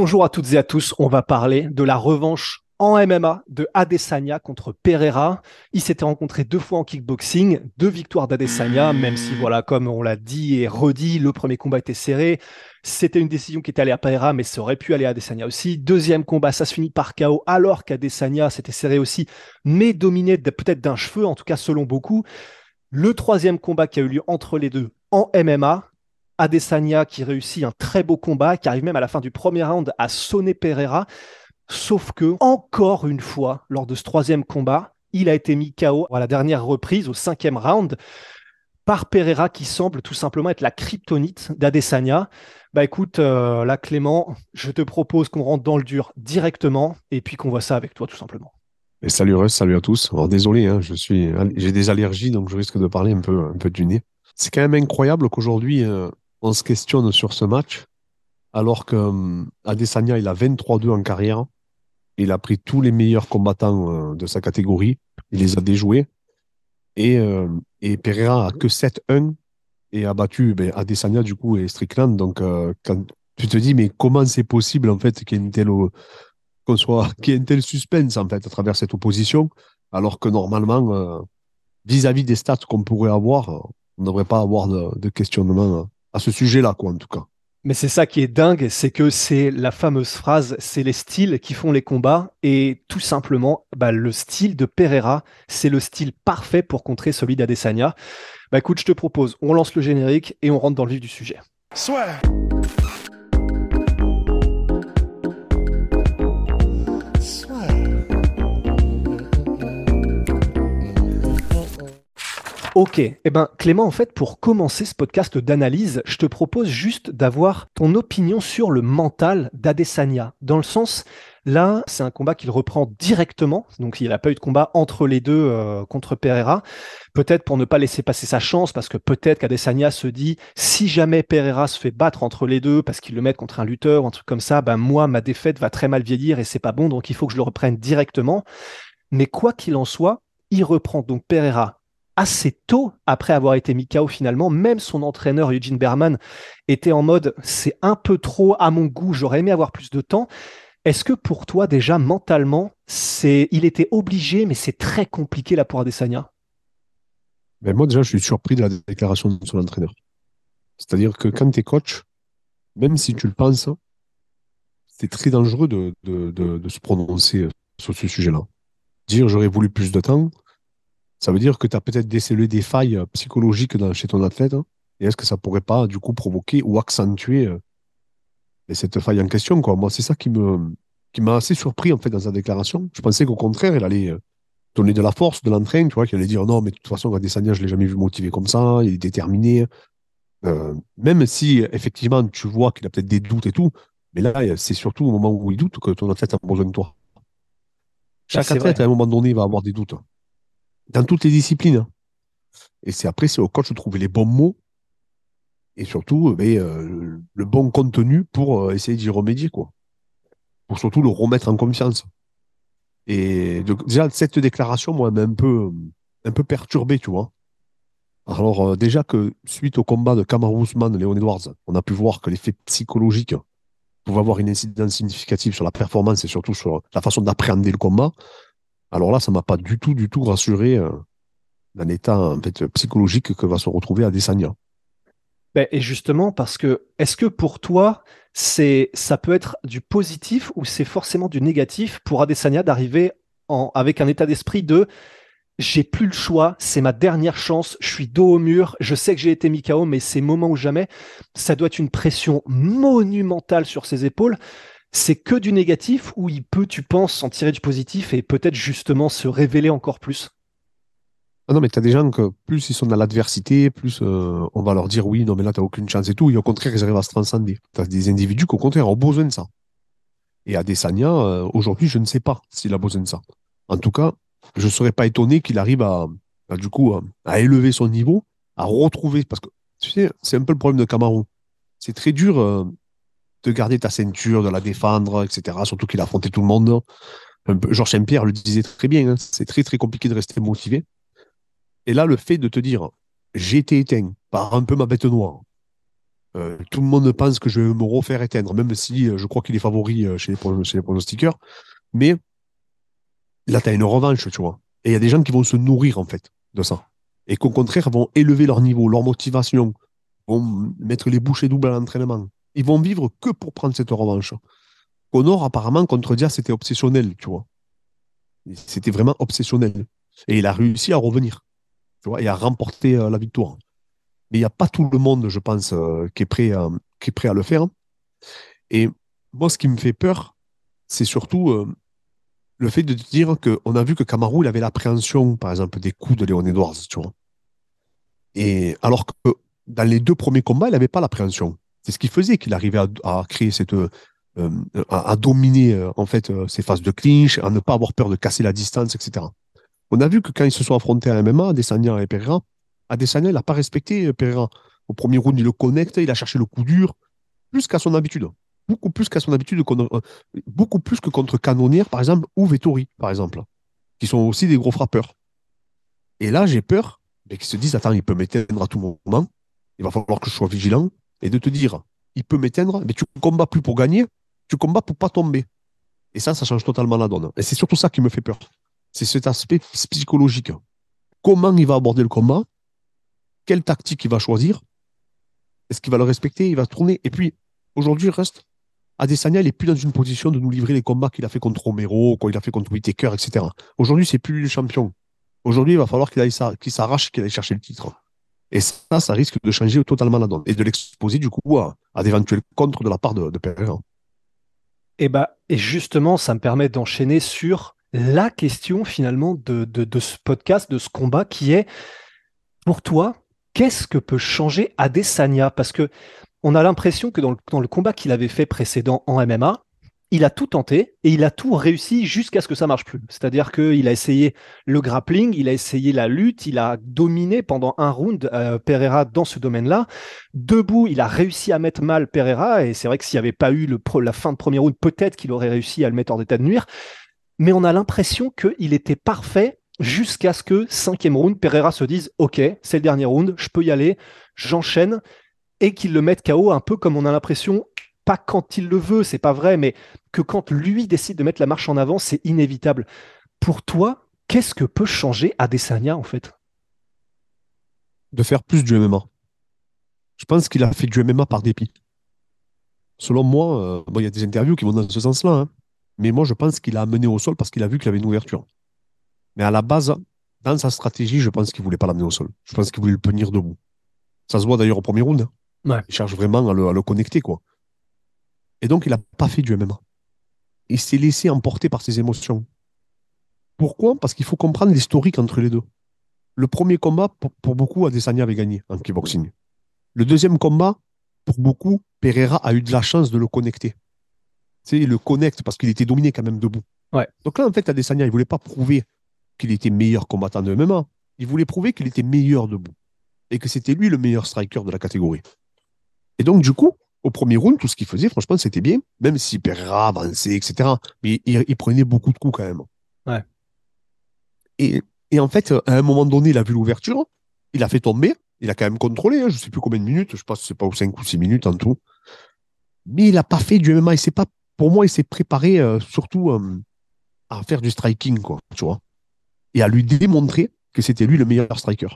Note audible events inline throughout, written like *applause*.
Bonjour à toutes et à tous. On va parler de la revanche en MMA de Adesanya contre Pereira. Ils s'étaient rencontrés deux fois en kickboxing, deux victoires d'Adesanya, même si, voilà, comme on l'a dit et redit, le premier combat était serré. C'était une décision qui était allée à Pereira, mais ça aurait pu aller à Adesanya aussi. Deuxième combat, ça se finit par KO, alors qu'Adesanya s'était serré aussi, mais dominé peut-être d'un cheveu, en tout cas selon beaucoup. Le troisième combat qui a eu lieu entre les deux en MMA, Adesanya qui réussit un très beau combat, qui arrive même à la fin du premier round à sonner Pereira. Sauf que, encore une fois, lors de ce troisième combat, il a été mis KO à la dernière reprise, au cinquième round, par Pereira, qui semble tout simplement être la kryptonite d'Adesanya. Bah écoute, euh, là, Clément, je te propose qu'on rentre dans le dur directement et puis qu'on voit ça avec toi, tout simplement. Et salut Russ, salut à tous. Alors désolé, hein, je suis, j'ai des allergies, donc je risque de parler un peu, un peu du nez. C'est quand même incroyable qu'aujourd'hui, euh, on se questionne sur ce match, alors que euh, Adesanya, il a 23-2 en carrière. Il a pris tous les meilleurs combattants euh, de sa catégorie. Il les a déjoués. Et, euh, et Pereira a que 7-1 et a battu ben, Adesanya, du coup, et Strickland. Donc, euh, tu te dis, mais comment c'est possible, en fait, qu'il y ait une qu'on soit, *laughs* suspense, en fait, à travers cette opposition, alors que normalement, vis-à-vis des stats qu'on pourrait avoir, on ne devrait pas avoir de, de questionnement à ce sujet-là, quoi, en tout cas. Mais c'est ça qui est dingue, c'est que c'est la fameuse phrase, c'est les styles qui font les combats, et tout simplement, bah, le style de Pereira, c'est le style parfait pour contrer celui d'Adesanya. Bah écoute, je te propose, on lance le générique et on rentre dans le vif du sujet. Soit. Ok, eh ben Clément, en fait, pour commencer ce podcast d'analyse, je te propose juste d'avoir ton opinion sur le mental d'Adesanya. Dans le sens, là, c'est un combat qu'il reprend directement, donc il n'a pas eu de combat entre les deux euh, contre Pereira. Peut-être pour ne pas laisser passer sa chance, parce que peut-être qu'Adesanya se dit, si jamais Pereira se fait battre entre les deux, parce qu'il le met contre un lutteur ou un truc comme ça, ben moi, ma défaite va très mal vieillir et c'est pas bon, donc il faut que je le reprenne directement. Mais quoi qu'il en soit, il reprend donc Pereira assez tôt après avoir été mis KO finalement. Même son entraîneur Eugene Berman était en mode c'est un peu trop à mon goût, j'aurais aimé avoir plus de temps. Est-ce que pour toi déjà mentalement, c'est il était obligé, mais c'est très compliqué là pour Adesanya ben Moi déjà, je suis surpris de la déclaration de son entraîneur. C'est-à-dire que quand tu es coach, même si tu le penses, c'est très dangereux de, de, de se prononcer sur ce sujet-là. Dire j'aurais voulu plus de temps, ça veut dire que tu as peut-être décelé des failles euh, psychologiques dans, chez ton athlète. Hein. et est-ce que ça pourrait pas, du coup, provoquer ou accentuer euh, cette faille en question quoi? Moi, c'est ça qui me qui m'a assez surpris en fait dans sa déclaration. Je pensais qu'au contraire, il allait euh, donner de la force, de l'entrain, tu vois, qu'il allait dire non, mais de toute façon, Adesanya, je l'ai jamais vu motivé comme ça, il est déterminé. même si effectivement tu vois qu'il a peut-être des doutes et tout, mais là, c'est surtout au moment où il doute que ton athlète a besoin de toi. Chaque athlète, à un moment donné, va avoir des doutes dans toutes les disciplines. Et c'est après, c'est au coach de trouver les bons mots et surtout ben, euh, le bon contenu pour euh, essayer d'y remédier, quoi. Pour surtout le remettre en confiance. Et déjà, cette déclaration, moi, m'a un peu, un peu perturbé, tu vois. Alors, euh, déjà que suite au combat de Kamaru Usman, Léon Edwards, on a pu voir que l'effet psychologique pouvait avoir une incidence significative sur la performance et surtout sur la façon d'appréhender le combat. Alors là, ça m'a pas du tout, du tout rassuré euh, d'un état psychologique que va se retrouver Adesanya. Ben, et justement, parce que est-ce que pour toi, c'est ça peut être du positif ou c'est forcément du négatif pour Adesanya d'arriver avec un état d'esprit de j'ai plus le choix, c'est ma dernière chance, je suis dos au mur, je sais que j'ai été mis KO, mais c'est moment ou jamais. Ça doit être une pression monumentale sur ses épaules c'est que du négatif ou il peut, tu penses, s'en tirer du positif et peut-être justement se révéler encore plus? Ah non, mais tu as des gens que plus ils sont dans l'adversité, plus euh, on va leur dire oui, non, mais là, tu aucune chance et tout. Et au contraire, ils arrivent à se transcender. Tu as des individus qui, au contraire, ont besoin de ça. Et Adesanya, euh, aujourd'hui, je ne sais pas s'il a besoin de ça. En tout cas, je ne serais pas étonné qu'il arrive à, du coup, à, élever son niveau, à retrouver. Parce que, tu sais, c'est un peu le problème de Camaro. C'est très dur euh, de garder ta ceinture, de la défendre, etc. Surtout qu'il a affronté tout le monde. Georges Saint-Pierre le disait très bien. Hein. c'est très, très compliqué de rester motivé. Et là, le fait de te dire, j'ai été éteint par un peu ma bête noire. Euh, tout le monde pense que je vais me refaire éteindre, même si euh, je crois qu'il est favori euh, chez, les, chez les pronostiqueurs. Mais là, tu as une revanche, tu vois. Et il y a des gens qui vont se nourrir, en fait, de ça. Et qu'au contraire, vont élever leur niveau, leur motivation, vont mettre les bouchées doubles à l'entraînement. Ils vont vivre que pour prendre cette revanche. Connor, apparemment, contre Dia, c'était obsessionnel, tu vois. C'était vraiment obsessionnel. Et il a réussi à revenir et à remporter euh, la victoire. Mais il n'y a pas tout le monde, je pense, euh, qui, est prêt à, qui est prêt à le faire. Et moi, ce qui me fait peur, c'est surtout euh, le fait de dire qu'on a vu que Camaro, il avait l'appréhension, par exemple, des coups de Léon Edwards, tu vois. Et alors que dans les deux premiers combats, il n'avait pas l'appréhension. C'est ce qui faisait qu'il arrivait à, créer cette. à, dominer, en fait, ces phases de clinch, à ne pas avoir peur de casser la distance, etc. On a vu que quand ils se sont affrontés à MMA, Adesanya et Pereira, Adesanya n'a pas respecté euh, Pereira. Au premier round, il le connecte, il a cherché le coup dur, plus qu'à son habitude. Beaucoup plus qu'à son habitude, euh, beaucoup plus que contre Canonière, par exemple, ou Vettori, par exemple, qui sont aussi des gros frappeurs. Et là, j'ai peur qu'ils se disent Attends, il peut m'éteindre à tout moment, il va falloir que je sois vigilant, et de te dire Il peut m'éteindre, mais tu combats plus pour gagner, tu combats pour pas tomber. Et ça, ça change totalement la donne. Et c'est surtout ça qui me fait peur c'est cet aspect psychologique. Comment il va aborder le combat? Quelle tactique il va choisir? Est-ce qu'il va le respecter? Il va tourner? Et puis, aujourd'hui, reste. Adesanya, il n'est plus dans une position de nous livrer les combats qu'il a fait contre Romero, qu'il a fait contre Whitaker, etc. Aujourd'hui, c'est plus le champion. Aujourd'hui, il va falloir qu'il s'arrache, qu'il aille chercher le titre. Et ça, ça risque de changer totalement la donne et de l'exposer du coup à, d'éventuels contres de la part de, de. Et, eh bah, et justement, ça me permet d'enchaîner sur la question finalement de, de, ce podcast, de ce combat, qui est pour toi, qu'est-ce que peut changer Adesanya? Parce que on a l'impression que dans le, dans le combat qu'il avait fait précédent en MMA, il a tout tenté et il a tout réussi jusqu'à ce que ça marche plus. C'est-à-dire qu'il a essayé le grappling, il a essayé la lutte, il a dominé pendant un round euh, Pereira dans ce domaine-là. Debout, il a réussi à mettre mal Pereira et c'est vrai que s'il n'y avait pas eu la fin de premier round, peut-être qu'il aurait réussi à le mettre hors d'état de nuire mais on a l'impression qu'il était parfait jusqu'à ce que cinquième round, Pereira se dise Ok, c'est le dernier round, je peux y aller, j'enchaîne, et qu'il le mette KO un peu comme on a l'impression, pas quand il le veut, c'est pas vrai, mais que quand lui décide de mettre la marche en avant, c'est inévitable. Pour toi, qu'est-ce que peut changer Adesanya en fait? De faire plus du MMA. Je pense qu'il a fait du MMA par dépit. Selon moi, euh, il y a des interviews qui vont dans ce sens-là. Hein. Mais moi, je pense qu'il a amené au sol parce qu'il a vu qu'il avait une ouverture. Mais à la base, dans sa stratégie, je pense qu'il ne voulait pas l'amener au sol. Je pense qu'il voulait le tenir debout. Ça se voit d'ailleurs au premier round. Hein. Il cherche vraiment à le, connecter. quoi. Et donc, il n'a pas fait du MMA. Il s'est laissé emporter par ses émotions. Pourquoi? Parce qu'il faut comprendre l'historique entre les deux. Le premier combat, pour, beaucoup, Adesanya avait gagné en kickboxing. Le deuxième combat, pour beaucoup, Pereira a eu de la chance de le connecter il le connecte parce qu'il était dominé quand même debout. Donc là, en fait, Adesanya, il voulait pas prouver qu'il était meilleur combattant de MMA. Il voulait prouver qu'il était meilleur debout. Et que c'était lui le meilleur striker de la catégorie. Et donc, du coup, au premier round, tout ce qu'il faisait, franchement, c'était bien, même si Pereira avançait, etc. Mais il, prenait beaucoup de coups quand même. Ouais. Et, en fait, à un moment donné, il a vu l'ouverture, il a fait tomber, il a quand même contrôlé, hein, je ne sais plus combien de minutes, je pense que c'est pas 5 ou 6 minutes en tout. Mais il n'a pas fait du MMA, il s'est pas pour moi, il s'est préparé euh, surtout euh, à faire du striking, quoi, tu vois, et à lui démontrer que c'était lui le meilleur striker.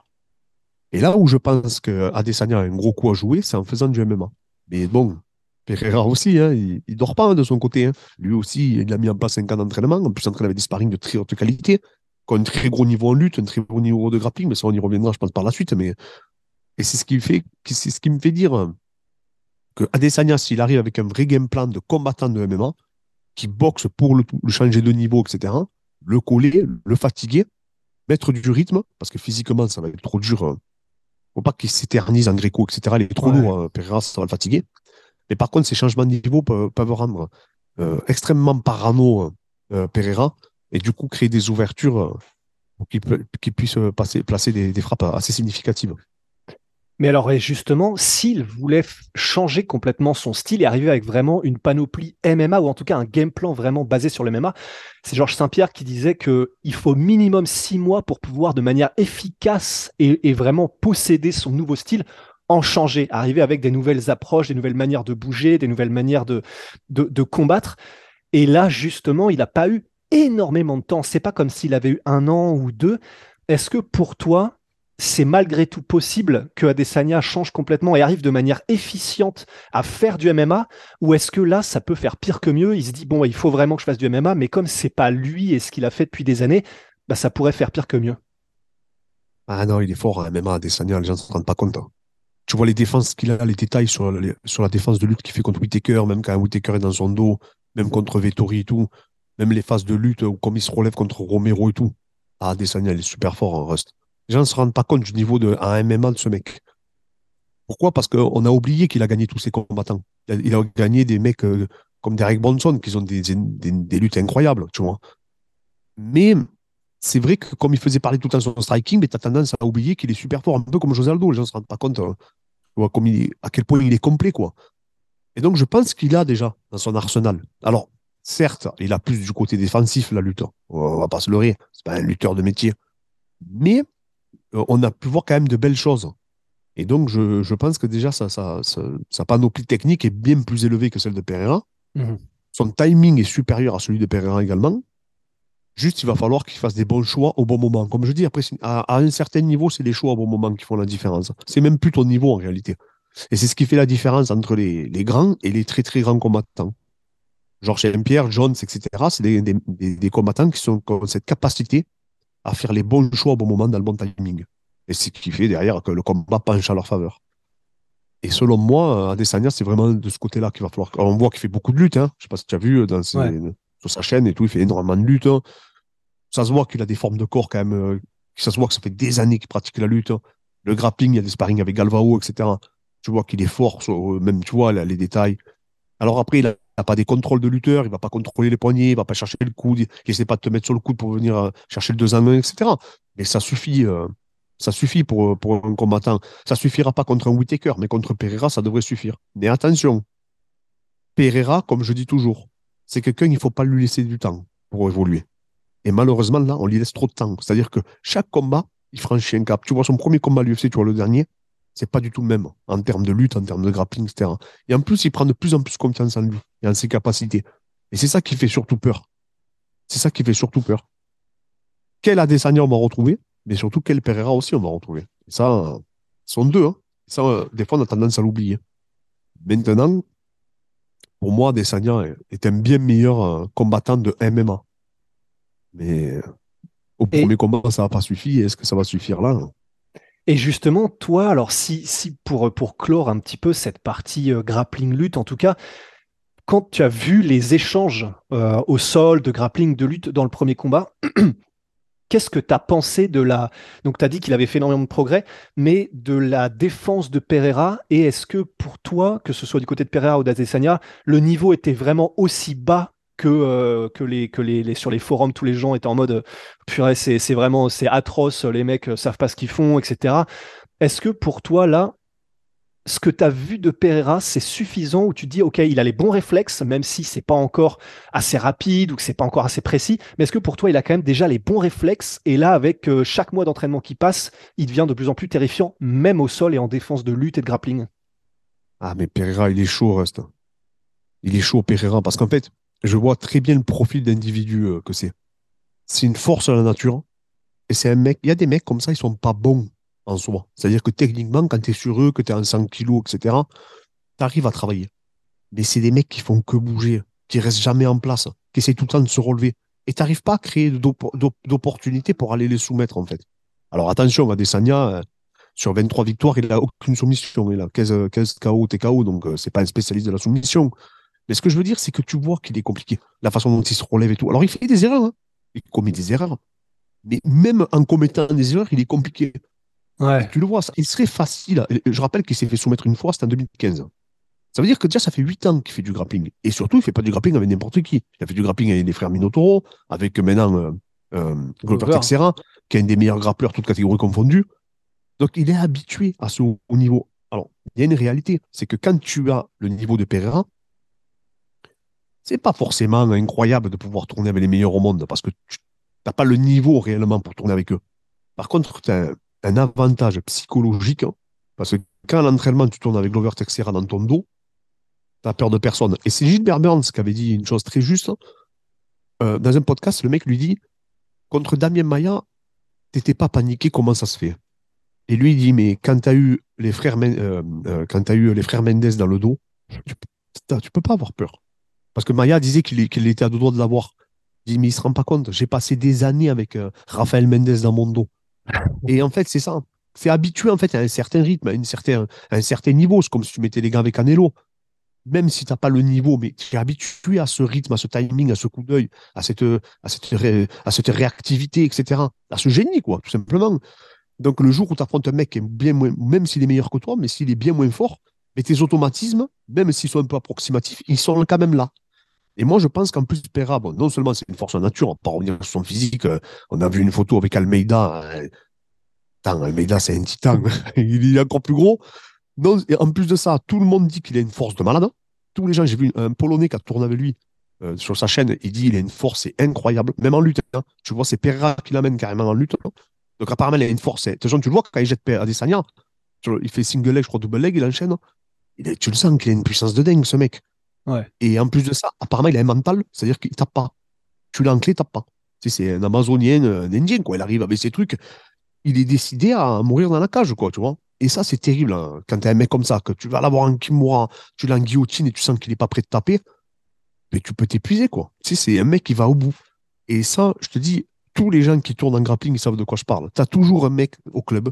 Et là où je pense que Adesanya a un gros coup à jouer, c'est en faisant du MMA. Mais bon, Pereira aussi, hein, il, ne dort pas hein, de son côté. Hein. Lui aussi, il a mis en place un camp d'entraînement. En plus, entraîné avec des sparring de très haute qualité, qui un très gros niveau en lutte, un très gros niveau de grappling, mais ça, on y reviendra, je pense, par la suite. Mais... Et c'est ce qui fait, c'est ce qui me fait dire que Adesanya, s'il arrive avec un vrai game plan de combattant de MMA, qui boxe pour le, changer de niveau, etc., le coller, le fatiguer, mettre du rythme, parce que physiquement, ça va être trop dur. Faut pas qu'il s'éternise en gréco, etc. Il est trop lourd, hein. Pereira, ça va le fatiguer. Mais par contre, ces changements de niveau peuvent, rendre euh, extrêmement parano euh, Pereira et du coup créer des ouvertures euh, pour qu'il puisse passer, placer des, frappes assez significatives. Mais alors, justement, s'il voulait changer complètement son style et arriver avec vraiment une panoplie MMA ou en tout cas un game plan vraiment basé sur le MMA, c'est Georges Saint-Pierre qui disait qu'il faut minimum six mois pour pouvoir de manière efficace et, vraiment posséder son nouveau style en changer, arriver avec des nouvelles approches, des nouvelles manières de bouger, des nouvelles manières de, de, combattre. Et là, justement, il n'a pas eu énormément de temps. C'est pas comme s'il avait eu un an ou deux. Est-ce que pour toi, c'est malgré tout possible que Adesanya change complètement et arrive de manière efficiente à faire du MMA ou est-ce que là ça peut faire pire que mieux? Il se dit bon il faut vraiment que je fasse du MMA mais comme c'est pas lui et ce qu'il a fait depuis des années bah ça pourrait faire pire que mieux. Ah non il est fort en MMA Adesanya les gens ne se rendent pas compte hein. tu vois les défenses qu'il a les détails sur, la défense de lutte qu'il fait contre Whitaker même quand Whitaker est dans son dos même contre Vettori et tout même les phases de lutte comme il se relève contre Romero et tout. Ah Adesanya il est super fort en Rust les gens ne se rendent pas compte du niveau de un MMA de ce mec. Pourquoi? Parce qu'on a oublié qu'il a gagné tous ses combattants. Il a, gagné des mecs euh, comme Derek Bronson qui ont des, luttes incroyables, tu vois. Mais c'est vrai que comme il faisait parler tout le temps son striking, mais tu as tendance à oublier qu'il est super fort, un peu comme José Aldo. Les gens ne se rendent pas compte hein. comme à quel point il est complet, quoi. Et donc, je pense qu'il a déjà dans son arsenal. Alors, certes, il a plus du côté défensif, la lutte. On va pas se leurrer. C'est pas un lutteur de métier. Mais on a pu voir quand même de belles choses. Et donc, je, pense que déjà, sa, panoplie technique est bien plus élevée que celle de Pereira. Mhm. Son timing est supérieur à celui de Pereira également. Juste, il va falloir qu'il fasse des bons choix au bon moment. Comme je dis, après, à, un certain niveau, c'est les choix au bon moment qui font la différence. C'est même plus ton niveau en réalité. Et c'est ce qui fait la différence entre les, grands et les très très grands combattants. Georges Pierre, Jones, etc., c'est des, des, combattants qui, sont, qui ont cette capacité à faire les bons choix au bon moment dans le bon timing. Et c'est ce qui fait derrière que le combat penche à leur faveur. Et selon moi, Adesanya, c'est vraiment de ce côté-là qu'il va falloir. on voit qu'il fait beaucoup de luttes. Hein. Je sais pas si tu as vu euh, dans sur sa chaîne et tout, il fait énormément de luttes. Hein. Ça se voit qu'il a des formes de corps quand même. Euh, ça se voit que ça fait des années qu'il pratique la lutte. Hein. Le grappling, il y a des sparring avec Galvao, etc. Tu vois qu'il est fort, même tu vois les détails. Alors après, il a n'a pas des contrôles de lutteur, il va pas contrôler les poignets, il va pas chercher le coude, il essaie pas de te mettre sur le coude pour venir euh, chercher le deux en etc. Mais ça suffit, euh, ça suffit pour, pour un combattant. Ça suffira pas contre un Whitaker, mais contre Pereira, ça devrait suffire. Mais attention, Pereira, comme je dis toujours, c'est quelqu'un, il faut pas lui laisser du temps pour évoluer. Et malheureusement, là, on lui laisse trop de temps. C'est-à-dire que chaque combat, il franchit un cap. Tu vois son premier combat à l'UFC, tu vois le dernier, c'est pas du tout le même en termes de lutte, en termes de grappling, etc. Et en plus, il prend de plus en plus confiance en lui et en ses capacités. Et c'est ça qui fait surtout peur. C'est ça qui fait surtout peur. Quel Adesanya on va retrouver, mais surtout quel Pereira aussi on va retrouver. Et ça, sont deux. Hein. Ça, euh, des fois, on a tendance à l'oublier. Maintenant, pour moi, Adesanya est un bien meilleur euh, combattant de MMA. Mais au premier combat, ça n'a pas suffi. Est-ce que ça va suffire là? Et justement, toi, alors si, si pour, pour clore un petit peu cette partie euh, grappling lutte, en tout cas, quand tu as vu les échanges euh, au sol de grappling de lutte dans le premier combat, *clears throat* qu'est-ce que tu as pensé de la... Donc tu as dit qu'il avait fait énormément de progrès, mais de la défense de Pereira, et est-ce que pour toi, que ce soit du côté de Pereira ou d'Adesanya, le niveau était vraiment aussi bas que, euh, que, les, que les, sur les forums, tous les gens étaient en mode purée, c'est vraiment c'est atroce, les mecs euh, savent pas ce qu'ils font, etc. Est-ce que pour toi, là, ce que tu as vu de Pereira, c'est suffisant où tu dis, OK, il a les bons réflexes, même si c'est pas encore assez rapide ou que c'est pas encore assez précis, mais est-ce que pour toi, il a quand même déjà les bons réflexes et là, avec euh, chaque mois d'entraînement qui passe, il devient de plus en plus terrifiant, même au sol et en défense de lutte et de grappling? Ah, mais Pereira, il est chaud, Rust. Il est chaud, Pereira, parce qu'en fait, je vois très bien le profil d'individu euh, que c'est. C'est une force de la nature. Et c'est un mec. Il y a des mecs comme ça, ils sont pas bons en soi. C'est-à-dire que techniquement, quand tu es sur eux, que tu es en 100 kilos, etc., tu arrives à travailler. Mais c'est des mecs qui font que bouger, qui restent jamais en place, qui essayent tout le temps de se relever. Et tu n'arrives pas à créer d'opportunités pour aller les soumettre, en fait. Alors attention, Adesanya, euh, sur 23 victoires, il n'a aucune soumission. Il a 15, 15 KO, TKO, donc euh, c'est pas un spécialiste de la soumission. Mais ce que je veux dire, c'est que tu vois qu'il est compliqué, la façon dont il se relève et tout. Alors, il fait des erreurs, hein. il commet des erreurs. Mais même en commettant des erreurs, il est compliqué. Ouais. Tu le vois, ça, il serait facile. Je rappelle qu'il s'est fait soumettre une fois, c'était en 2015. Ça veut dire que déjà, ça fait 8 ans qu'il fait du grappling. Et surtout, il fait pas du grappling avec n'importe qui. Il a fait du grappling avec les frères Minotauro, avec maintenant euh, euh, Glover qui est un des meilleurs grappleurs, toutes catégories confondues. Donc, il est habitué à ce haut niveau. Alors, il y a une réalité, c'est que quand tu as le niveau de Pereira, c'est pas forcément incroyable de pouvoir tourner avec les meilleurs au monde, parce que tu n'as pas le niveau réellement pour tourner avec eux. Par contre, tu as un, avantage psychologique, hein, parce que quand à l'entraînement, tu tournes avec Glover Teixeira dans ton dos, tu peur de personne. Et c'est Gilbert Burns qui avait dit une chose très juste. hein. Euh, dans un podcast, le mec lui dit Contre Damien Maya, t'étais pas paniqué, comment ça se fait? Et lui, il dit Mais quand tu as eu les frères, euh, euh, eu les frères Mendes dans le dos, tu, tu peux pas avoir peur. Parce que Maya disait qu'il était à deux doigts de l'avoir. Il dit Mais il se rend pas compte, j'ai passé des années avec euh, Raphaël Mendes dans mon dos. *laughs* Et en fait, c'est ça. C'est habitué en fait à un certain rythme, à, une certain, à un certain niveau. C'est comme si tu mettais les gars avec Canelo même si tu n'as pas le niveau, mais tu es habitué à ce rythme, à ce timing, à ce coup d'œil, à cette, à, cette ré- à cette réactivité, etc. À ce génie, quoi, tout simplement. Donc, le jour où tu affrontes un mec qui est bien moins, même s'il est meilleur que toi, mais s'il est bien moins fort, mais tes automatismes, même s'ils sont un peu approximatifs, ils sont quand même là. Et moi, je pense qu'en plus, Pera, bon, non seulement c'est une force en nature, on peut pas revenir sur son physique, euh, on a vu une photo avec Almeida. euh, Putain, Almeida, c'est un titan. *laughs* il est encore plus gros. Et en plus de ça, tout le monde dit qu'il a une force de malade. Tous les gens, j'ai vu un Polonais qui a tourné avec lui euh, sur sa chaîne, il dit il a une force c'est incroyable, même en lutte. hein. Tu vois, c'est Pereira qui l'amène carrément en lutte. hein. Donc apparemment, il a une force. hein. De tu le vois quand il jette tu vois, il fait single leg, je crois double leg, il enchaîne. Tu le sens qu'il a une puissance de dingue, ce mec. Ouais. Et en plus de ça, apparemment, il a un mental, c'est-à-dire qu'il tape pas. Tu l'as en clé, il tape pas. Tu sais, c'est un Amazonien, un Indien, quoi. Il arrive avec ses trucs. Il est décidé à mourir dans la cage, quoi, tu vois. Et ça, c'est terrible, hein. quand tu as un mec comme ça, que tu vas l'avoir en kimura, tu l'as en guillotine et tu sens qu'il n'est pas prêt de taper, mais tu peux t'épuiser, quoi. Tu sais, c'est un mec qui va au bout. Et ça, je te dis, tous les gens qui tournent en grappling, ils savent de quoi je parle. Tu as toujours un mec au club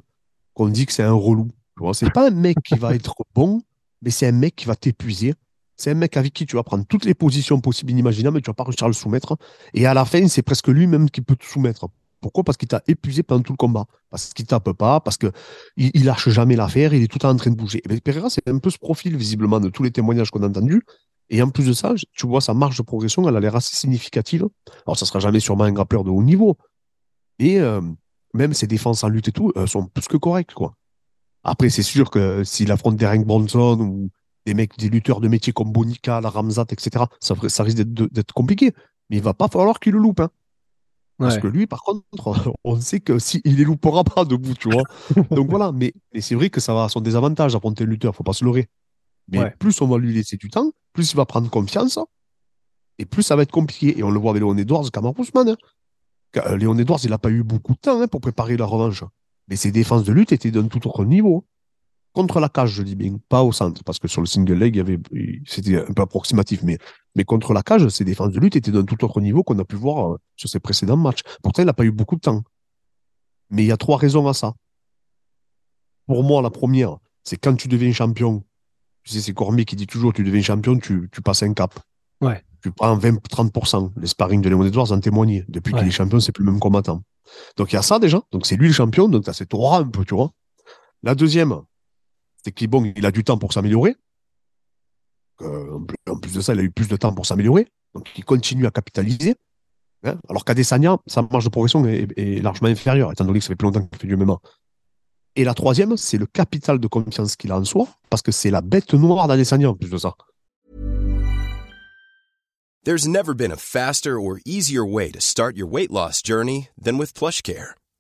qu'on dit que c'est un relou. Tu vois, c'est pas un mec qui va *laughs* être bon, mais c'est un mec qui va t'épuiser. C'est un mec avec qui tu vas prendre toutes les positions possibles inimaginables, mais tu vas pas réussir à le soumettre. Et à la fin, c'est presque lui-même qui peut te soumettre. Pourquoi? Parce qu'il t'a épuisé pendant tout le combat. Parce qu'il tape pas, parce que il, lâche jamais l'affaire, il est tout le temps en train de bouger. Et ben, Pereira, c'est un peu ce profil, visiblement, de tous les témoignages qu'on a entendus. Et en plus de ça, tu vois, sa marge de progression, elle a l'air assez significative. Alors, ça sera jamais sûrement un grappleur de haut niveau. Et euh, même ses défenses en lutte et tout euh, sont plus que correctes. Après, c'est sûr que s'il affronte Derek Bronson ou des mecs, des lutteurs de métier comme Bonica, la Ramzat, etc., ça, risque d'être- compliqué. Mais il va pas falloir qu'il le loupe. hein. Parce que lui, par contre, *laughs* on sait que s'il les loupera pas debout, tu vois. *laughs* Donc voilà, mais, mais c'est vrai que ça va à son désavantage affronter le lutteur, faut pas se leurrer. Mais Ouais. plus on va lui laisser du temps, plus il va prendre confiance, et plus ça va être compliqué. Et on le voit avec Léon Edwards, Kamar Ousmane. hein. Euh, Léon Edwards, il n'a pas eu beaucoup de temps hein, pour préparer la revanche. Mais ses défenses de lutte étaient d'un tout autre niveau. Contre la cage, je dis bien, pas au centre, parce que sur le single leg, il y avait, il- c'était un peu approximatif, mais, mais contre la cage, ses défenses de lutte étaient d'un tout autre niveau qu'on a pu voir euh, sur ses précédents matchs. Pourtant, il n'a pas eu beaucoup de temps. Mais il y a trois raisons à ça. Pour moi, la première, c'est quand tu deviens champion. Tu sais, c'est Cormier qui dit toujours, tu deviens champion, tu, tu passes un cap. Ouais. Tu prends 20-30%. Les sparring de Léon Edwards en témoignaient. Depuis Ouais. qu'il est champion, c'est plus le même combattant. Donc il y a ça déjà. Donc c'est lui le champion, donc tu as cette aura un peu, tu vois. La deuxième, c'est qu'il il a du temps pour s'améliorer. En plus- de ça, il a eu plus de temps pour s'améliorer. Donc il continue à capitaliser. Hein. Alors qu'Adesanya, sa marge de progression est, largement inférieure, étant donné que ça fait plus longtemps qu'il fait du MMA. Et la troisième, c'est le capital de confiance qu'il a en soi, parce que c'est la bête noire d'Adesanya en plus de ça. There's never been a faster or easier way to start your weight loss journey than with PlushCare.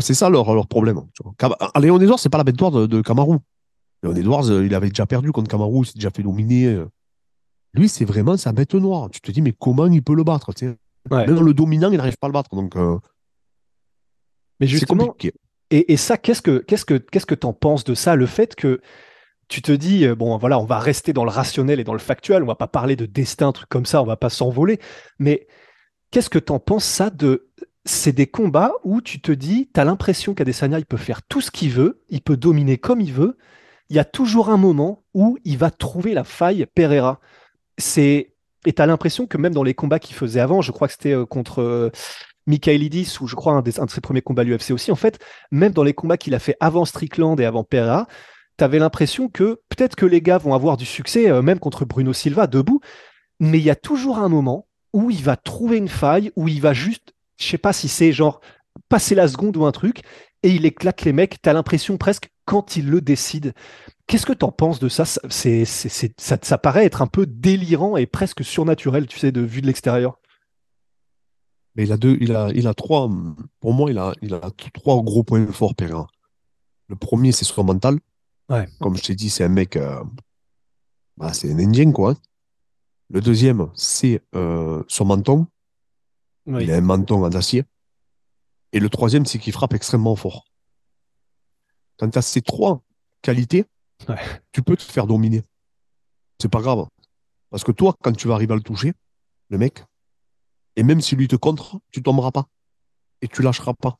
C'est ça leur, leur problème. Tu vois. Cam- ah, Léon Edwards, c'est pas la bête noire de, de. Léon Edwards, euh, il avait déjà perdu contre Kamaru, il s'est déjà fait dominer. euh. Lui, c'est vraiment sa bête noire. Tu te dis, mais comment il peut le battre tu sais? Ouais. Même le dominant, il n'arrive pas à le battre. Donc, euh, Mais justement, compliqué. Et, ça, qu'est-ce que qu'est-ce que qu'est-ce que t'en penses de ça Le fait que tu te dis bon voilà, on va rester dans le rationnel et dans le factuel, on va pas parler de destin, truc comme ça, on va pas s'envoler. Mais qu'est-ce que t'en penses ça de c'est des combats où tu te dis, tu as l'impression qu'Adesanya, il peut faire tout ce qu'il veut, il peut dominer comme il veut. Il y a toujours un moment où il va trouver la faille Pereira. C'est et tu as l'impression que même dans les combats qu'il faisait avant, je crois que c'était euh, contre euh, Michaelidis ou je crois un, de ses premiers combats à l'UFC aussi, en fait, même dans les combats qu'il a fait avant Strickland et avant Pereira, tu avais l'impression que peut-être que les gars vont avoir du succès, euh, même contre Bruno Silva, debout, mais il y a toujours un moment où il va trouver une faille, où il va juste, je sais pas si c'est genre passer la seconde ou un truc, et il éclate les mecs, tu as l'impression presque quand il le décide. Qu'est-ce que tu en penses de ça? C'est, ça, ça paraît être un peu délirant et presque surnaturel, tu sais, de vue de l'extérieur. Mais il a deux, il a, il a trois, pour moi, il a, il a trois gros points forts, Pereira. Le premier, c'est son mental. Ouais. Comme je t'ai dit, c'est un mec, euh, bah, c'est un Indien, quoi. Le deuxième, c'est euh, son menton. Il a un menton en acier. Et le troisième, c'est qu'il frappe extrêmement fort. Quand tu as ces trois qualités, tu peux te faire dominer. C'est pas grave. Parce que toi, quand tu vas arriver à le toucher, le mec, et même si lui te contre, tu tomberas pas. Et tu lâcheras pas.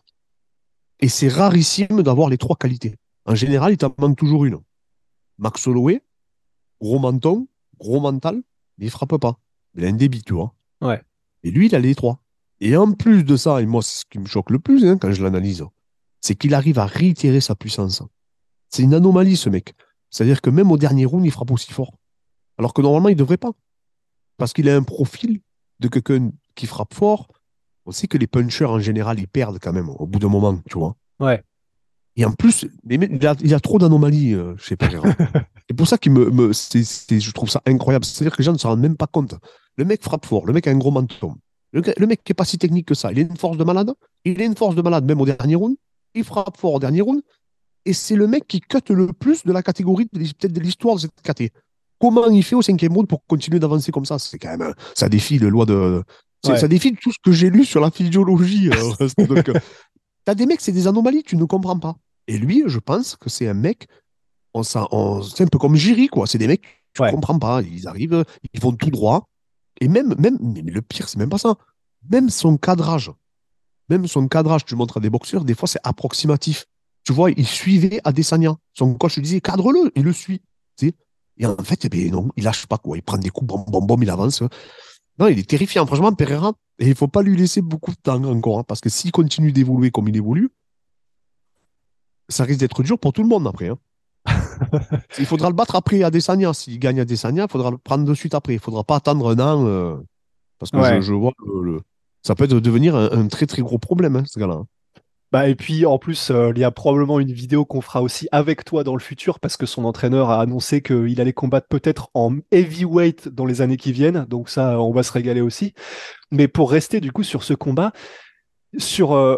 Et c'est rarissime d'avoir les trois qualités. En général, il t'en manque toujours une. Max Holloway, gros menton, gros mental, mais il frappe pas. Il a un débit, tu vois. Ouais. Et lui, il a les trois. Et en plus de ça, et moi, c'est ce qui me choque le plus hein, quand je l'analyse, c'est qu'il arrive à réitérer sa puissance. C'est une anomalie, ce mec. C'est-à-dire que même au dernier round, il frappe aussi fort. Alors que normalement, il ne devrait pas. Parce qu'il a un profil de quelqu'un qui frappe fort. On sait que les punchers, en général, ils perdent quand même au bout d'un moment, tu vois. Ouais. Et en plus, il y a, trop d'anomalies euh, chez Pereira. *laughs* c'est pour ça que me, je trouve ça incroyable. C'est-à-dire que les gens ne s'en rendent même pas compte. Le mec frappe fort, le mec a un gros menton. Le, mec qui n'est pas si technique que ça, il a une force de malade. Il a une force de malade même au dernier round. Il frappe fort au dernier round et c'est le mec qui cut le plus de la catégorie, peut-être de l'histoire de cette catégorie. Comment il fait au cinquième round pour continuer d'avancer comme ça? C'est quand même, ça défie le loi de, ça défie tout ce que j'ai lu sur la physiologie. Euh, *laughs* donc, euh, t'as des mecs, c'est des anomalies, tu ne comprends pas. Et lui, je pense que c'est un mec, on, on c'est un peu comme Jiri, quoi. C'est des mecs, tu ne comprends pas. Ils arrivent, ils vont tout droit. Et même, même, mais le pire, c'est même pas ça. Même son cadrage, même son cadrage, tu montres à des boxeurs, des fois, c'est approximatif tu vois, il suivait Adesanya. Son coach lui disait cadre-le, il le suit. Et en fait, eh ben, non, il lâche pas quoi. Il prend des coups, bom, bom, bom, il avance. Non, il est terrifiant. Franchement, Pereira, et il faut pas lui laisser beaucoup de temps encore, hein, parce que s'il continue d'évoluer comme il évolue, ça risque d'être dur pour tout le monde après. Hein. Il faudra le battre après Adesanya. S'il gagne Adesanya, il faudra le prendre de suite après. Il faudra pas attendre un an, euh, parce que je, vois le, ça peut devenir un, très très gros problème, hein, ce gars-là. Bah, et puis en plus, euh, il y a probablement une vidéo qu'on fera aussi avec toi dans le futur parce que son entraîneur a annoncé qu'il allait combattre peut-être en heavyweight dans les années qui viennent. Donc ça, on va se régaler aussi. Mais pour rester du coup sur ce combat, sur euh,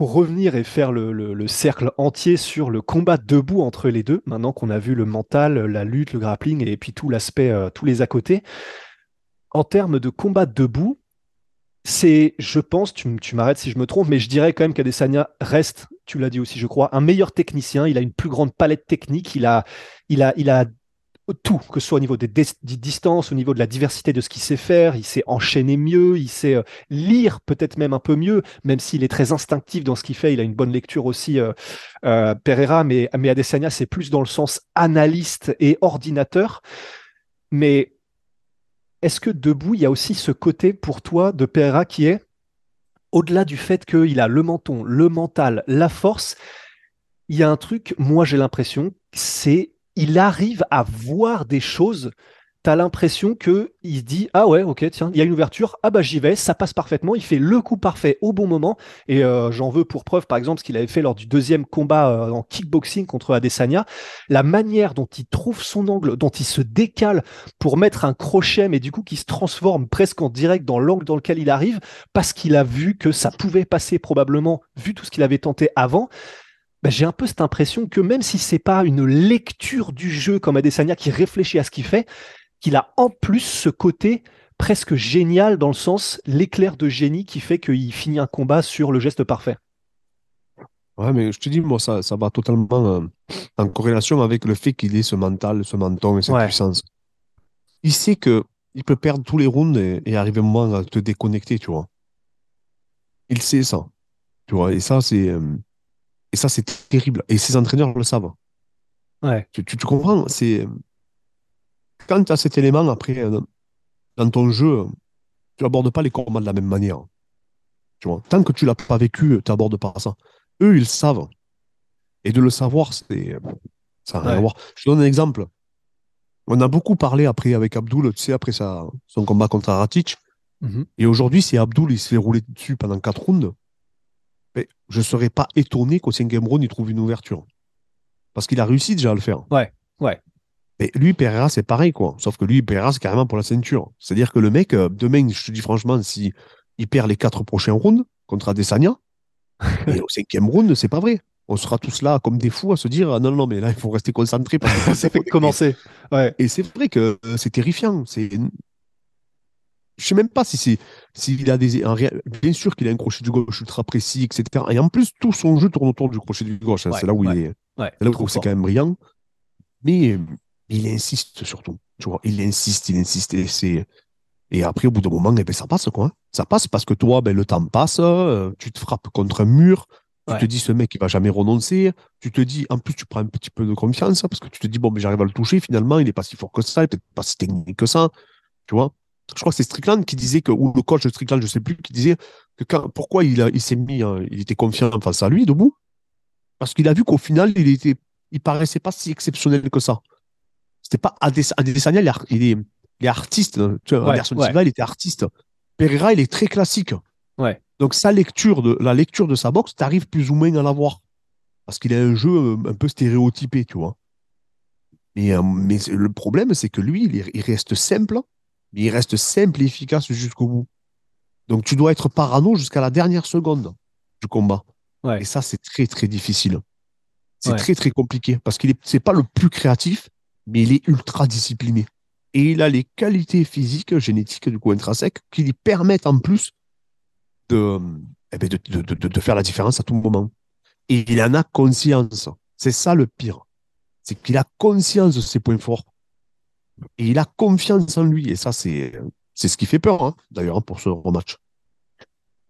pour revenir et faire le, cercle entier sur le combat debout entre les deux, maintenant qu'on a vu le mental, la lutte, le grappling et puis tout l'aspect, euh, tous les à côté. En termes de combat debout, c'est, je pense, tu, m'arrêtes si je me trompe, mais je dirais quand même qu'Adesanya reste, tu l'as dit aussi, je crois, un meilleur technicien. Il a une plus grande palette technique. Il a, il a, il a tout, que ce soit au niveau des, distances, au niveau de la diversité de ce qu'il sait faire. Il sait enchaîner mieux, il sait euh, lire peut-être même un peu mieux, même s'il est très instinctif dans ce qu'il fait. Il a une bonne lecture aussi, euh, euh, Pereira, mais, mais Adesanya, c'est plus dans le sens analyste et ordinateur. Mais est-ce que debout, il y a aussi ce côté pour toi de Pereira qui est, au-delà du fait qu'il a le menton, le mental, la force, il y a un truc, moi j'ai l'impression, c'est il arrive à voir des choses t'as l'impression que il dit ah ouais ok tiens il y a une ouverture ah bah j'y vais ça passe parfaitement il fait le coup parfait au bon moment. Et euh, j'en veux pour preuve par exemple ce qu'il avait fait lors du deuxième combat euh, en kickboxing contre Adesanya. La manière dont il trouve son angle dont il se décale pour mettre un crochet mais du coup qui se transforme presque en direct dans l'angle dans lequel il arrive parce qu'il a vu que ça pouvait passer probablement vu tout ce qu'il avait tenté avant bah, j'ai un peu cette impression que même si c'est pas une lecture du jeu comme Adesanya qui réfléchit à ce qu'il fait, qu'il a en plus ce côté presque génial dans le sens l'éclair de génie qui fait qu'il finit un combat sur le geste parfait. Ouais, mais je te dis, moi, ça, ça va totalement euh, en corrélation avec le fait qu'il ait ce mental, ce menton et cette Ouais. puissance. Il sait que il peut perdre tous les rounds et, et arriver un moment à te déconnecter, tu vois. Il sait ça, tu vois. Et ça, c'est euh, et ça, c'est terrible. Et ses entraîneurs le savent. Ouais. Tu, tu, tu comprends? C'est quand tu as cet élément après euh, dans ton jeu, tu n'abordes pas les combats de la même manière. Tu vois? Tant que tu l'as pas vécu, tu n'abordes pas ça. Eux, ils le savent. Et de le savoir, c'est ça n'a rien à Ouais. voir. Je te donne un exemple. On a beaucoup parlé après avec Abdul, tu sais, après sa, son combat contre Aratic. Mhm. Et aujourd'hui, si Abdul il se fait rouler dessus pendant quatre rounds, je ne serais pas étonné qu'au cinquième round, il trouve une ouverture. Parce qu'il a réussi déjà à le faire. Ouais, ouais. Mais lui, Pereira, c'est pareil, quoi. Sauf que lui, Pereira, c'est carrément pour la ceinture. C'est-à-dire que le mec, euh, demain, je te dis franchement, si il perd les quatre prochains rounds contre Adesanya, *laughs* et au cinquième round, c'est pas vrai. On sera tous là comme des fous à se dire, ah non, non, mais là, il faut rester concentré. Parce que *laughs* Ça fait commencer. Ouais. et c'est vrai que euh, c'est terrifiant. C'est... Je sais même pas si c'est s'il a des. Bien sûr qu'il a un crochet du gauche ultra précis, etc. Et en plus, tout son jeu tourne autour du crochet du gauche. hein. Ouais, c'est là où ouais, il est. Ouais. c'est là où c'est quand même brillant. Mais il insiste surtout. Tu vois, il insiste, il insiste. Et, c'est... et après, au bout d'un moment, eh ben, ça passe, quoi. hein. Ça passe parce que toi, ben, le temps passe, euh, tu te frappes contre un mur. Tu te dis, ce mec, il va jamais renoncer. Tu te dis, en plus, tu prends un petit peu de confiance parce que tu te dis, bon, mais j'arrive à le toucher. Finalement, il est pas si fort que ça, il est peut-être pas si technique que ça. Tu vois Je crois que c'est Strickland qui disait que, ou le coach de Strickland, je sais plus, qui disait que quand, pourquoi il, a- il s'est mis, hein, il était confiant face à lui, debout Parce qu'il a vu qu'au final, il était, il paraissait pas si exceptionnel que ça. C'était pas Ades- Adesanya, il il est, il est artiste. hein. Tu vois, Ouais, Anderson ouais. Silva, il était artiste. Pereira, il est très classique. Ouais. Donc sa lecture de la lecture de sa boxe, tu arrives plus ou moins à l'avoir. Parce qu'il a un jeu euh, un peu stéréotypé, tu vois. Mais, euh, mais le problème, c'est que lui, il reste simple, mais il reste simple et efficace jusqu'au bout. Donc tu dois être parano jusqu'à la dernière seconde du combat. Ouais. Et ça, c'est très, très difficile. C'est Ouais. très, très compliqué. Parce qu'il est, c'est pas le plus créatif, mais il est ultra discipliné. Et il a les qualités physiques, génétiques, du coup, intrinsèques, qui lui permettent en plus de, eh ben, de, de, de, de faire la différence à tout moment. Et il en a conscience. C'est ça le pire. C'est qu'il a conscience de ses points forts. Et il a confiance en lui. Et ça, c'est, ce qui fait peur, hein, d'ailleurs, pour ce rematch.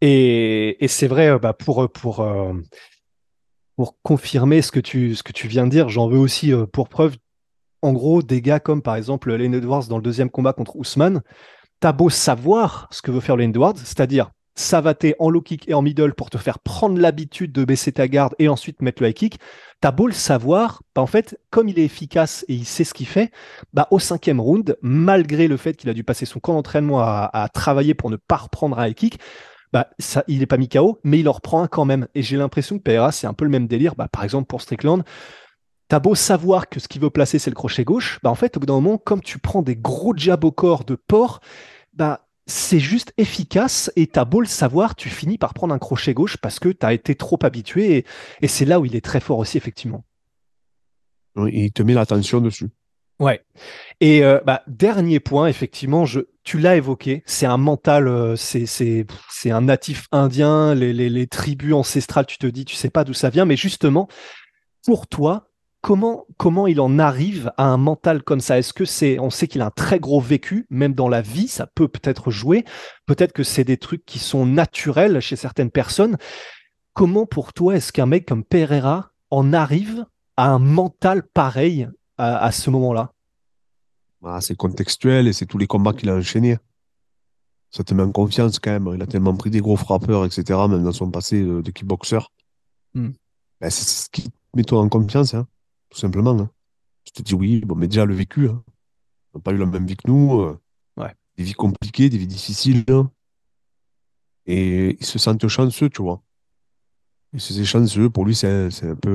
Et, et c'est vrai, euh, bah, pour, pour, euh, pour confirmer ce que, tu, ce que tu viens de dire, j'en veux aussi euh, pour preuve, en gros, des gars comme par exemple Lane Edwards dans le deuxième combat contre Ousmane, t'as beau savoir ce que veut faire Lane Edwards, c'est-à-dire savater en low kick et en middle pour te faire prendre l'habitude de baisser ta garde et ensuite mettre le high kick, t'as beau le savoir, bah en fait, comme il est efficace et il sait ce qu'il fait, bah au cinquième round, malgré le fait qu'il a dû passer son camp d'entraînement à, travailler pour ne pas reprendre un high kick, bah, ça, il n'est pas mis KO, mais il en reprend un quand même. Et j'ai l'impression que Pereira, c'est un peu le même délire. Bah, par exemple, pour Strickland, t'as beau savoir que ce qu'il veut placer, c'est le crochet gauche, bah, en fait, au bout d'un moment, comme tu prends des gros jabs au corps de porc, bah, c'est juste efficace et t'as beau le savoir, tu finis par prendre un crochet gauche parce que t'as été trop habitué et, et c'est là où il est très fort aussi, effectivement. Et il te met l'attention dessus. Ouais. Et euh, bah, dernier point, effectivement, je, tu l'as évoqué, c'est un mental, euh, c'est, un natif indien, les, les, les tribus ancestrales, tu te dis, tu sais pas d'où ça vient, mais justement, pour toi, comment, comment il en arrive à un mental comme ça? Est-ce que c'est, on sait qu'il a un très gros vécu, même dans la vie, ça peut peut-être jouer, peut-être que c'est des trucs qui sont naturels chez certaines personnes. Comment pour toi est-ce qu'un mec comme Pereira en arrive à un mental pareil à, à ce moment-là? Ah, c'est contextuel et c'est tous les combats qu'il a enchaînés. Ça te met en confiance quand même. Il a tellement pris des gros frappeurs, etc., même dans son passé de, de kickboxer. Hmm. Ben, c'est ce qui met toi en confiance, hein, tout simplement. hein. Tu te dis, oui, bon, mais déjà le vécu. Hein. On n'a pas eu la même vie que nous. euh, Ouais. Des vies compliquées, des vies difficiles. hein. Et il se sent chanceux, tu vois. Il se sent chanceux. Pour lui, c'est un, peu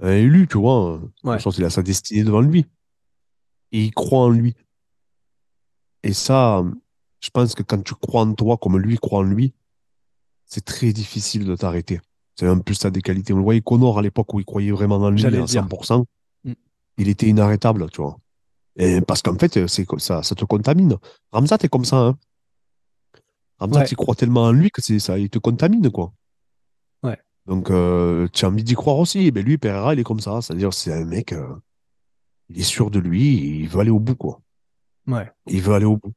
euh, un élu, tu vois. Ouais. Sens, il a sa destinée devant lui. Et il croit en lui. Et ça, je pense que quand tu crois en toi comme lui croit en lui, c'est très difficile de t'arrêter. C'est en plus, ça des qualités. On le voyait Connor à l'époque où il croyait vraiment en lui à le dire. 100%. Mm. Il était inarrêtable, tu vois. Et parce qu'en fait, c'est ça, ça te contamine. Ramzat est comme ça, hein. Ramzat, Ouais. il croit tellement en lui que c'est ça, il te contamine, quoi. Ouais. Donc, euh, tu as envie d'y croire aussi. Et ben lui, Pereira, il est comme ça. C'est-à-dire, c'est un mec, euh, il est sûr de lui, il veut aller au bout, quoi. Ouais. Il veut aller au bout.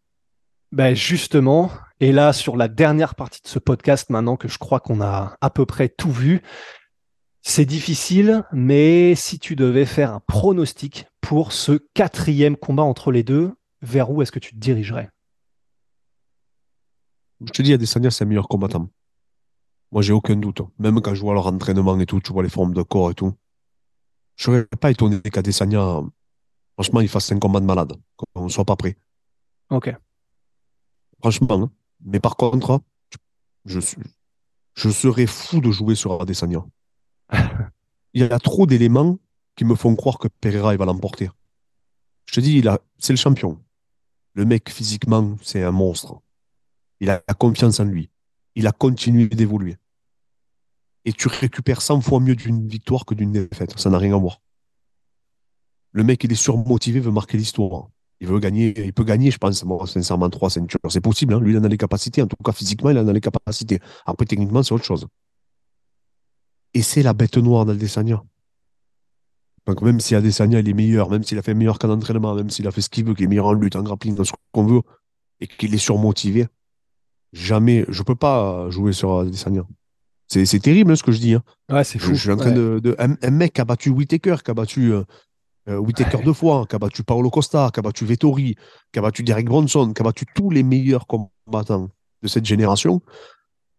Ben justement, et là, sur la dernière partie de ce podcast, maintenant que je crois qu'on a à peu près tout vu, c'est difficile, mais si tu devais faire un pronostic pour ce quatrième combat entre les deux, vers où est-ce que tu te dirigerais? Je te dis, Adesanya, c'est un meilleur combattant. Moi, j'ai aucun doute. Même quand je vois leur entraînement et tout, tu vois les formes de corps et tout. Je serais pas étonné qu'Adesanya, franchement, il fasse un combat de malade, qu'on ne soit pas prêt. Ok. Franchement. hein. Mais par contre, je, suis, je serais fou de jouer sur Adesanya. *laughs* Il y a trop d'éléments qui me font croire que Pereira il va l'emporter. Je te dis, il a, c'est le champion. Le mec, physiquement, c'est un monstre. Il a la confiance en lui. Il a continué d'évoluer. Et tu récupères 100 fois mieux d'une victoire que d'une défaite. Ça n'a rien à voir. Le mec, il est surmotivé, veut marquer l'histoire. Il veut gagner, il peut gagner, je pense, moi, sincèrement, trois ceintures. C'est possible, hein. lui, il en a les capacités. En tout cas, physiquement, il en a les capacités. Après, techniquement, c'est autre chose. Et c'est la bête noire d'Aldesania. Donc, même si Adesanya, il est meilleur, même s'il a fait un meilleur camp d'entraînement, même s'il a fait ce qu'il veut, qu'il est meilleur en lutte, en grappling, dans ce qu'on veut, et qu'il est surmotivé, jamais, je peux pas jouer sur Adesanya. C'est terrible, hein, ce que je dis. hein. Ouais, c'est Je, fou. je suis en train Ouais. de, de- un, un mec qui a battu Whitaker, qui a battu euh, euh, Whitaker deux fois, qui a battu Paolo Costa, qui a battu Vettori, qui a battu Derek Bronson, qui a battu tous les meilleurs combattants de cette génération,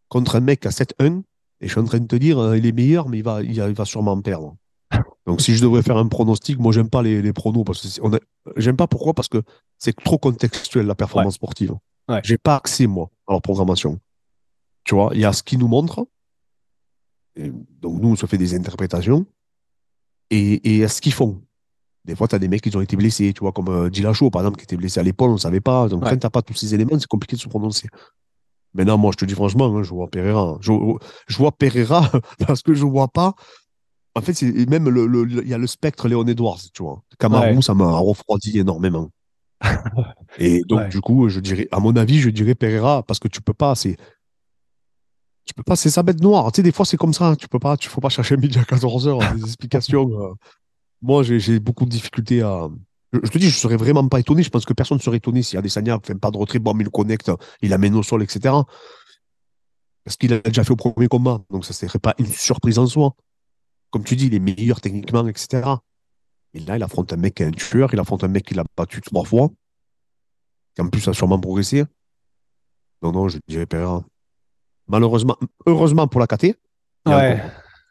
contre un mec a 7-1. Et je suis en train de te dire, euh, il est meilleur, mais il va, il, va sûrement perdre. Donc si je devrais faire un pronostic, moi j'aime pas les, les pronos parce que j'aime pas pourquoi? Parce que c'est trop contextuel la performance sportive. Ouais. J'ai pas accès moi à leur programmation. Tu vois, il y a ce qu'ils nous montrent. Et donc nous on se fait des interprétations et, et à ce qu'ils font. Des fois, tu as des mecs qui ont été blessés, tu vois, comme euh, Dillashaw, par exemple, qui était blessé à l'épaule, on ne savait pas. Donc, Ouais. quand tu n'as pas tous ces éléments, c'est compliqué de se prononcer. Maintenant, moi, je te dis franchement, hein, je vois Pereira. Je, je vois Pereira *laughs* parce que je vois pas. En fait, même le, le- le- il y a le spectre Léon Edwards, tu vois. Kamaru, Ouais. ça m'a refroidi énormément. *laughs* Et donc, Ouais. du coup, je dirais, à mon avis, je dirais Pereira parce que tu peux pas, c'est. Tu peux pas, c'est sa bête noire. Tu sais, des fois, c'est comme ça. Tu peux pas, tu faut pas chercher midi à 14 heures des explications. Moi, j'ai beaucoup de difficultés à. Je, je te dis, je serais vraiment pas étonné. Je pense que personne ne serait étonné s'il y a des pas de retrait, bon, mais il le connecte, il amène au sol, etc. Parce qu'il a déjà fait au premier combat. Donc, ça serait pas une surprise en soi. Comme tu dis, il est meilleur techniquement, etc. Et là, il affronte un mec qui est un tueur, il affronte un mec qui l'a battu trois fois, qui en plus a sûrement progressé. Non, non, je dirais Pereira. Malheureusement, heureusement pour la KT. Ouais.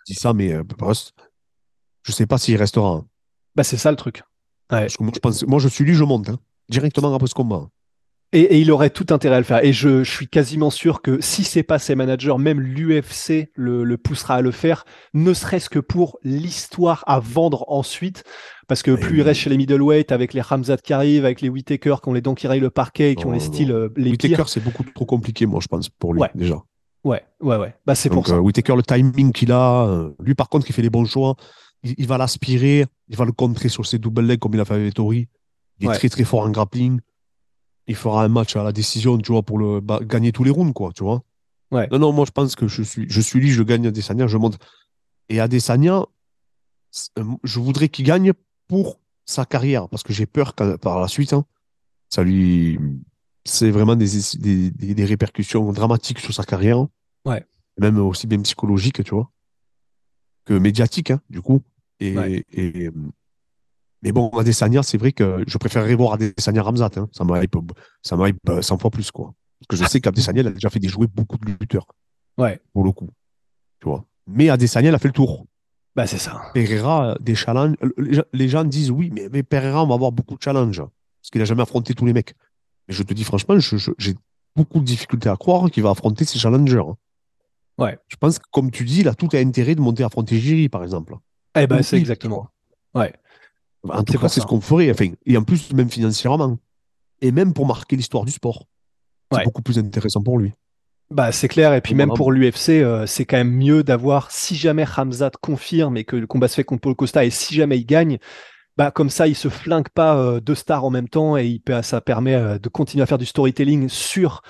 Je dis ça, mais euh, je sais pas s'il restera. hein. Bah, c'est ça le truc. Ouais. Parce que moi, je, pense, moi, je suis lui, je monte. hein, directement après ce combat. Et, et il aurait tout intérêt à le faire. Et je, je suis quasiment sûr que si c'est pas ses managers, même l'UFC le, le poussera à le faire, ne serait-ce que pour l'histoire à vendre ensuite. Parce que plus il reste chez les middleweight, avec les Ramzat qui arrivent, avec les Whitaker qui ont les dents qui rayent le parquet et qui ont les non, styles non. euh, les Whitaker, c'est beaucoup trop compliqué, moi, je pense, pour lui, Ouais. déjà. Ouais, ouais, ouais. Bah, c'est pour ça. euh, Whitaker, le timing qu'il a, euh, lui, par contre, il fait les bons choix. Il, il va l'aspirer, il va le contrer sur ses double legs comme il a fait avec Tori. Il est très, très fort en grappling. Il fera un match à la décision, tu vois, pour le, bah, gagner tous les rounds, quoi, tu vois. Ouais. Non, non, moi, je pense que je suis, je suis lui, je gagne Adesanya, je monte. Et Adesanya, euh, je voudrais qu'il gagne pour sa carrière, parce que j'ai peur que par la suite, hein, ça lui, c'est vraiment des, des, répercussions dramatiques sur sa carrière. Ouais. Même aussi bien psychologiques, tu vois, que médiatiques, hein, du coup. Et, Ouais. et, mais bon, Adesanya, c'est vrai que je préférerais voir Adesanya Ramzat. Hein. Ça me hype, ça me hype euh, 100 fois plus, quoi. Parce que je sais qu'Adesanya, il a déjà fait déjouer beaucoup de lutteurs, Ouais. pour le coup. Tu vois. Mais Adesanya, il a fait le tour. Bah, c'est ça. Pereira, euh, des challenges. Les gens, disent oui, mais, mais Pereira, on va avoir beaucoup de challenges. Parce qu'il n'a jamais affronté tous les mecs. Mais je te dis franchement, j'ai beaucoup de difficultés à croire qu'il va affronter ces challengers. hein. Ouais. Je pense que, comme tu dis, il a tout intérêt de monter affronter Jiri, par exemple. Eh ben, c'est exactement. Ouais. En C'est tout cas, c'est ce qu'on ferait. Enfin, et en plus, même financièrement. Et même pour marquer l'histoire du sport. C'est Ouais. beaucoup plus intéressant pour lui. Bah, c'est clair. Et puis, même pour l'UFC, euh, c'est quand même mieux d'avoir, si jamais Hamzat confirme et que le combat se fait contre Paul Costa et si jamais il gagne, bah, comme ça, il se flingue pas euh, deux stars en même temps et il peut- ça permet euh, de continuer à faire du storytelling sur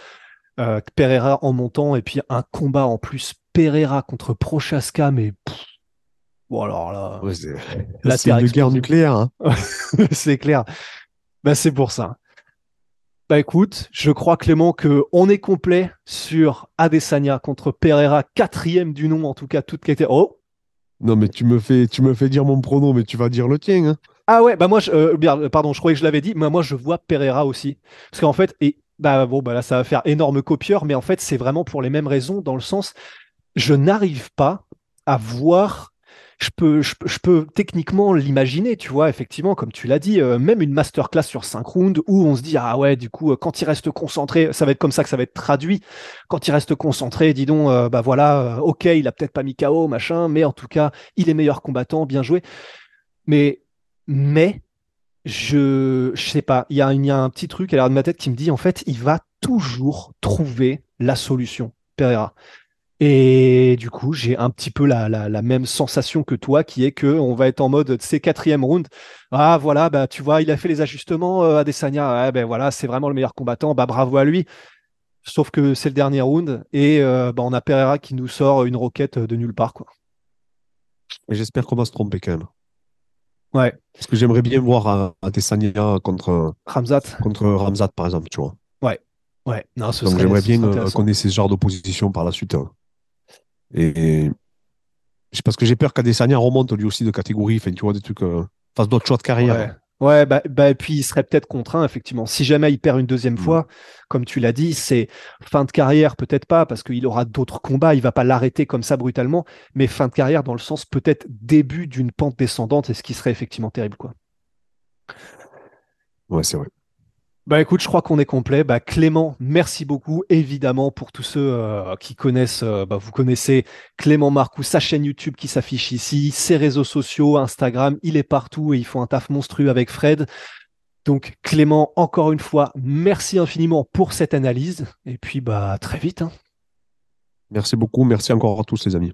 Pereira en montant et puis un combat en plus Pereira contre Prochaska, mais bon alors là, c'est une guerre nucléaire. Hein. *laughs* c'est clair. Bah, c'est pour ça. Bah écoute, je crois Clément que on est complet sur Adesanya contre Pereira, quatrième du nom en tout cas, toute était. Oh. Non mais tu me fais, tu me fais dire mon pronom, mais tu vas dire le tien. Hein. Ah ouais, bah moi, je, euh, pardon, je croyais que je l'avais dit, mais moi je vois Pereira aussi, parce qu'en fait, et bah bon, bah là ça va faire énorme copieur, mais en fait c'est vraiment pour les mêmes raisons, dans le sens, je n'arrive pas à voir je peux, je, peux techniquement l'imaginer, tu vois, effectivement, comme tu l'as dit, euh, même une masterclass sur 5 rounds où on se dit, ah ouais, du coup, euh, quand il reste concentré, ça va être comme ça que ça va être traduit. Quand il reste concentré, dis donc, euh, bah voilà, ok, il a peut-être pas mis KO, machin, mais en tout cas, il est meilleur combattant, bien joué. Mais, mais, je, je sais pas, il y, a, y a un petit truc à l'air de ma tête qui me dit, en fait, il va toujours trouver la solution, Pereira. Et du coup, j'ai un petit peu la, la, même sensation que toi, qui est que on va être en mode c'est quatrième round. Ah voilà, bah tu vois, il a fait les ajustements euh, à Desania. ben voilà, c'est vraiment le meilleur combattant. Bah bravo à lui. Sauf que c'est le dernier round et euh, bah, on a Pereira qui nous sort une roquette de nulle part quoi. Et j'espère qu'on va se tromper quand même. Ouais. Parce que j'aimerais bien voir Adesanya contre Ramzat. Contre Ramzat par exemple, tu vois. Ouais. Ouais. Non, ce Donc j'aimerais bien euh, qu'on ait ce genre d'opposition par la suite. Hein. Et, parce que j'ai peur qu'Adesanya remonte lui aussi de catégorie, enfin, tu vois, des trucs, euh, fasse d'autres choix de carrière. Ouais. bah, bah, et puis il serait peut-être contraint, effectivement. Si jamais il perd une deuxième mm. fois, comme tu l'as dit, c'est fin de carrière, peut-être pas, parce qu'il aura d'autres combats, il va pas l'arrêter comme ça brutalement, mais fin de carrière dans le sens peut-être début d'une pente descendante, et ce qui serait effectivement terrible, quoi. Ouais, c'est vrai. Bah écoute, je crois qu'on est complet. Bah Clément, merci beaucoup. Évidemment, pour tous ceux euh, qui connaissent, euh, bah, vous connaissez Clément Marcou, sa chaîne YouTube qui s'affiche ici, ses réseaux sociaux, Instagram, il est partout et il faut un taf monstrueux avec Fred. Donc Clément, encore une fois, merci infiniment pour cette analyse. Et puis bah très vite. Hein. Merci beaucoup, merci encore à tous les amis.